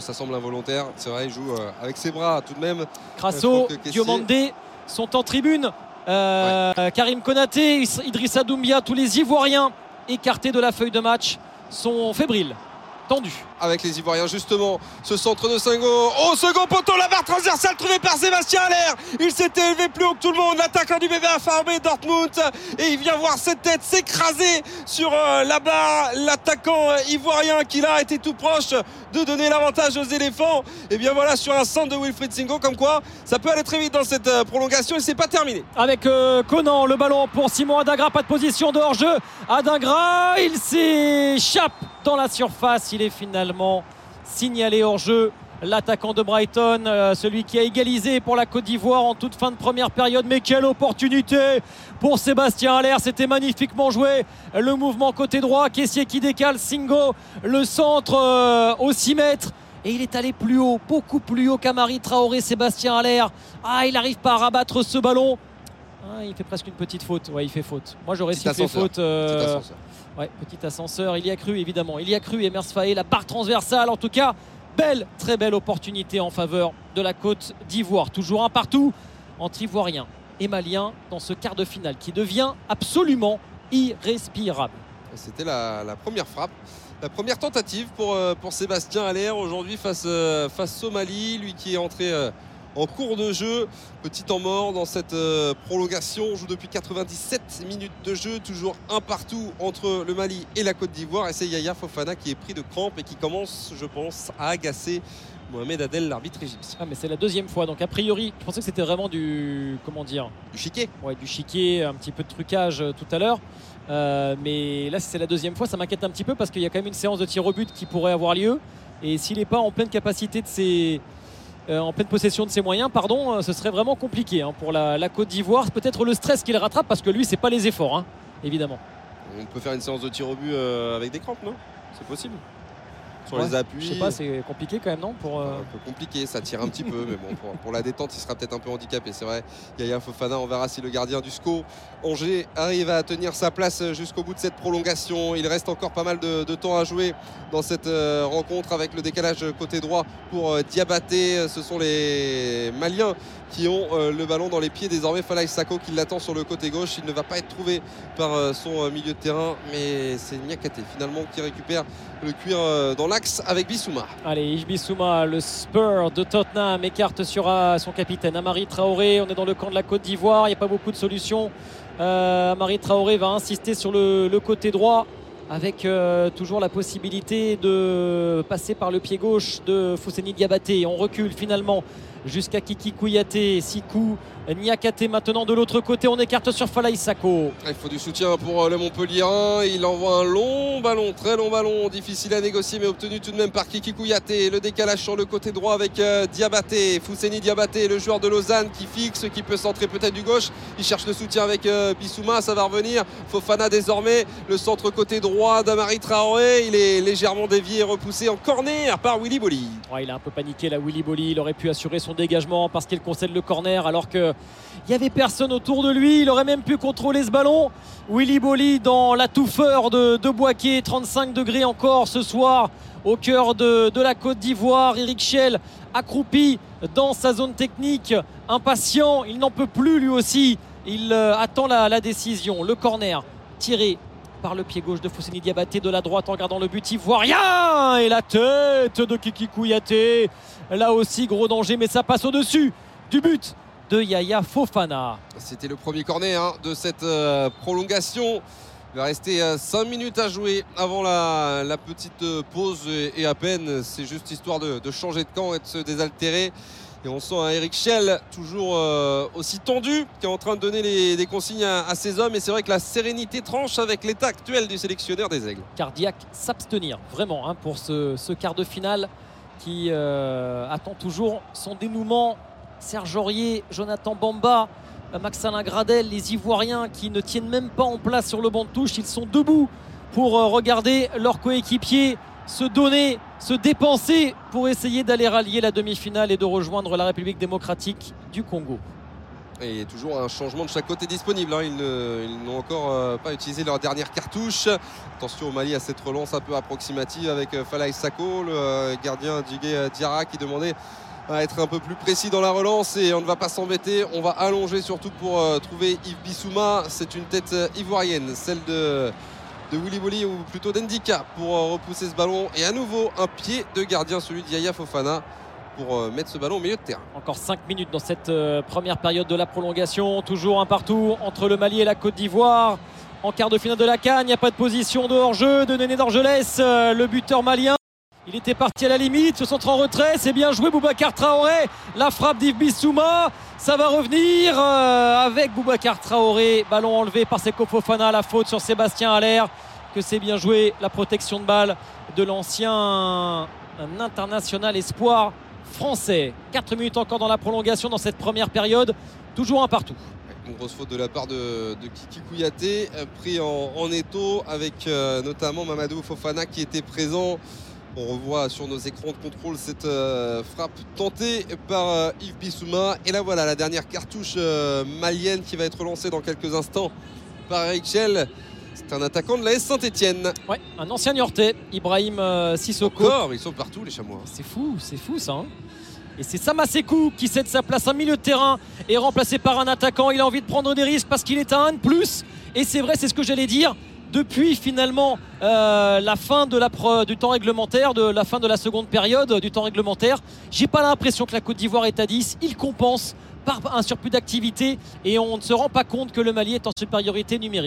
Ça semble involontaire, c'est vrai, il joue euh, avec ses bras tout de même. Crasso, Kessié. Diomandé sont en tribune. Euh, Karim Konaté, Is- Idrissa Doumbia, tous les Ivoiriens écartés de la feuille de match sont fébriles, tendus. avec les Ivoiriens justement ce centre de Singo au second poteau la barre transversale trouvée par Sébastien Allaire il s'était élevé plus haut que tout le monde. L'attaquant du BVA Farbé Dortmund. Et il vient voir cette tête s'écraser sur euh, la barre. L'attaquant euh, ivoirien qui là était tout proche de donner l'avantage aux éléphants. Et bien voilà sur un centre de Wilfried Singo comme quoi ça peut aller très vite dans cette euh, prolongation. Et c'est pas terminé. Avec euh, Conan, le ballon pour Simon Adagra, pas de position de hors-jeu. Adagra, il s'échappe dans la surface. Il est finalement signalé hors-jeu. L'attaquant de Brighton, euh, celui qui a égalisé pour la Côte d'Ivoire en toute fin de première période. Mais quelle opportunité pour Sébastien Allaire. C'était magnifiquement joué. Le mouvement côté droit, caissier qui décale, Singo, le centre euh, au 6 mètres. Et il est allé plus haut, beaucoup plus haut qu'Amari Traoré, Sébastien Allaire. Ah, il n'arrive pas à rabattre ce ballon. Ah, il fait presque une petite faute. Ouais, il fait faute. Moi, j'aurais sifflé ascenseur. faute. euh, Petit ascenseur. Ouais, petit ascenseur. Il y a cru, évidemment. Il y a cru, Emers Faé, la barre transversale. En tout cas, belle, très belle opportunité en faveur de la Côte d'Ivoire. Toujours un partout entre Ivoiriens et Maliens dans ce quart de finale qui devient absolument irrespirable. C'était la, la première frappe, la première tentative pour, euh, pour Sébastien Allaire aujourd'hui face, euh, face au Mali, lui qui est entré euh, en cours de jeu, petit temps mort dans cette euh, prolongation. On joue depuis 97 minutes de jeu, toujours un partout entre le Mali et la Côte d'Ivoire. Et c'est Yaya Fofana qui est pris de crampes et qui commence, je pense, à agacer Mohamed Adel, l'arbitre égyptien. Ah, mais c'est la deuxième fois. Donc, a priori, je pensais que c'était vraiment du. Comment dire Du chiquet. ouais, du chiquet, un petit peu de trucage euh, tout à l'heure. Euh, mais là, si c'est la deuxième fois, ça m'inquiète un petit peu parce qu'il y a quand même une séance de tir au but qui pourrait avoir lieu. Et s'il n'est pas en pleine capacité de ses. Euh, en pleine possession de ses moyens, pardon, euh, ce serait vraiment compliqué hein, pour la, Côte d'Ivoire. Peut-être le stress qu'il rattrape parce que lui, c'est pas les efforts, hein, évidemment. On peut faire une séance de tir au but euh, avec des crampes, non? C'est possible Sur Ouais, les appuis. Je sais pas, c'est compliqué quand même, non pour, euh, un peu compliqué, ça tire un petit peu, mais bon, pour, pour la détente, il sera peut-être un peu handicapé, c'est vrai. Yaya Fofana, on verra si le gardien du SCO Angers arrive à tenir sa place jusqu'au bout de cette prolongation. Il reste encore pas mal de, de temps à jouer dans cette euh, rencontre avec le décalage côté droit pour euh, Diabaté. Ce sont les Maliens qui ont euh, le ballon dans les pieds désormais. Falaï Sako qui l'attend sur le côté gauche. Il ne va pas être trouvé par son milieu de terrain, mais c'est Niakate finalement qui récupère le cuir dans avec Bissouma. Allez, Ishbissouma, le Spur de Tottenham, écarte sur euh, son capitaine Amari Traoré. On est dans le camp de la Côte d'Ivoire, il n'y a pas beaucoup de solutions. Euh, Amari Traoré va insister sur le, le côté droit avec euh, toujours la possibilité de passer par le pied gauche de Fousseni Diabaté. On recule finalement jusqu'à Kiki Kouyaté, Sikou, Niakate maintenant de l'autre côté. On écarte sur Falaï Sako. Il faut du soutien pour euh, le Montpellierin. Il envoie un long ballon, très long ballon, difficile à négocier, mais obtenu tout de même par Kiki Kouyaté. Le décalage sur le côté droit avec euh, Diabaté, Fousseni Diabaté, le joueur de Lausanne qui fixe, qui peut centrer peut-être du gauche. Il cherche le soutien avec euh, Bissouma, ça va revenir. Fofana désormais, le centre côté droit d'Amari Traoré. Il est légèrement dévié et repoussé en corner par Willy Bolly. Ouais, il a un peu paniqué là, Willy Bolly. Il aurait pu assurer son dégagement parce qu'il concède le corner alors que il n'y avait personne autour de lui. Il aurait même pu contrôler ce ballon. Willy Bolly dans la touffeur de, de Boaké, 35 degrés encore ce soir au cœur de, la Côte d'Ivoire. Eric Schell accroupi dans sa zone technique, impatient. Il n'en peut plus lui aussi. Il euh, attend la décision. Le corner tiré par le pied gauche de Fousseni Diabaté de la droite en gardant le but ivoirien et la tête de Kiki Kouyaté là aussi gros danger mais ça passe au-dessus du but de Yaya Fofana C'était le premier corner hein, de cette euh, prolongation. Il va rester 5 minutes à jouer avant la, petite euh, pause et, à peine. C'est juste histoire de changer de camp et de se désaltérer. Et on sent un Eric Schell toujours euh, aussi tendu, qui est en train de donner des consignes à, ses hommes. Et c'est vrai que la sérénité tranche avec l'état actuel du sélectionneur des Aigles. cardiaque s'abstenir vraiment hein, pour ce, quart de finale qui euh, attend toujours son dénouement Serge Aurier, Jonathan Bamba Max-Alain Gradel, les Ivoiriens qui ne tiennent même pas en place sur le banc de touche, ils sont debout pour euh, regarder leurs coéquipiers se donner, se dépenser pour essayer d'aller rallier la demi-finale et de rejoindre la République démocratique du Congo. Et toujours un changement de chaque côté disponible. Hein. Ils, n'ont encore euh, pas utilisé leur dernière cartouche. Attention au Mali à cette relance un peu approximative avec euh, Falaï Sako, le euh, gardien Djigé Diarra qui demandait à être un peu plus précis dans la relance et on ne va pas s'embêter. On va allonger surtout pour trouver Yves Bissouma. C'est une tête ivoirienne, celle de, de Willy Bolly ou plutôt d'Endika pour repousser ce ballon. Et à nouveau un pied de gardien, celui d'Yaya Fofana pour euh, mettre ce ballon au milieu de terrain. Encore 5 minutes dans cette euh, première période de la prolongation. Toujours un partout entre le Mali et la Côte d'Ivoire. En quart de finale de la Cannes, il n'y a pas de position de hors-jeu de Néné d'Orgelès, euh, le buteur malien. Il était parti à la limite, se centre en retrait, c'est bien joué Boubacar Traoré. La frappe d'Yves ça va revenir avec Boubacar Traoré. Ballon enlevé par Seko Fofana, la faute sur Sébastien Allaire. Que c'est bien joué, la protection de balle de l'ancien international espoir français. 4 minutes encore dans la prolongation dans cette première période. Toujours un partout. Une grosse faute de la part de, Kiki Kouyaté, euh, pris en, étau avec euh, notamment Mamadou Fofana qui était présent. On revoit sur nos écrans de contrôle cette euh, frappe tentée par Yves Bissouma. Et là voilà la dernière cartouche malienne qui va être lancée dans quelques instants par Rachel. C'est un attaquant de la S Saint-Etienne. Ouais, un ancien Niortais, Ibrahim Sissoko. Encore, ils sont partout les chamois. C'est fou, c'est fou ça. Hein. Et c'est Samasekou qui cède sa place en milieu de terrain et remplacé par un attaquant. Il a envie de prendre des risques parce qu'il est à 1 de plus. Et c'est vrai, c'est ce que j'allais dire. Depuis finalement euh, la fin du temps réglementaire, de la fin de la seconde période du temps réglementaire, j'ai pas l'impression que la Côte d'Ivoire est à 10. Il compense par un surplus d'activité et on ne se rend pas compte que le Mali est en supériorité numérique.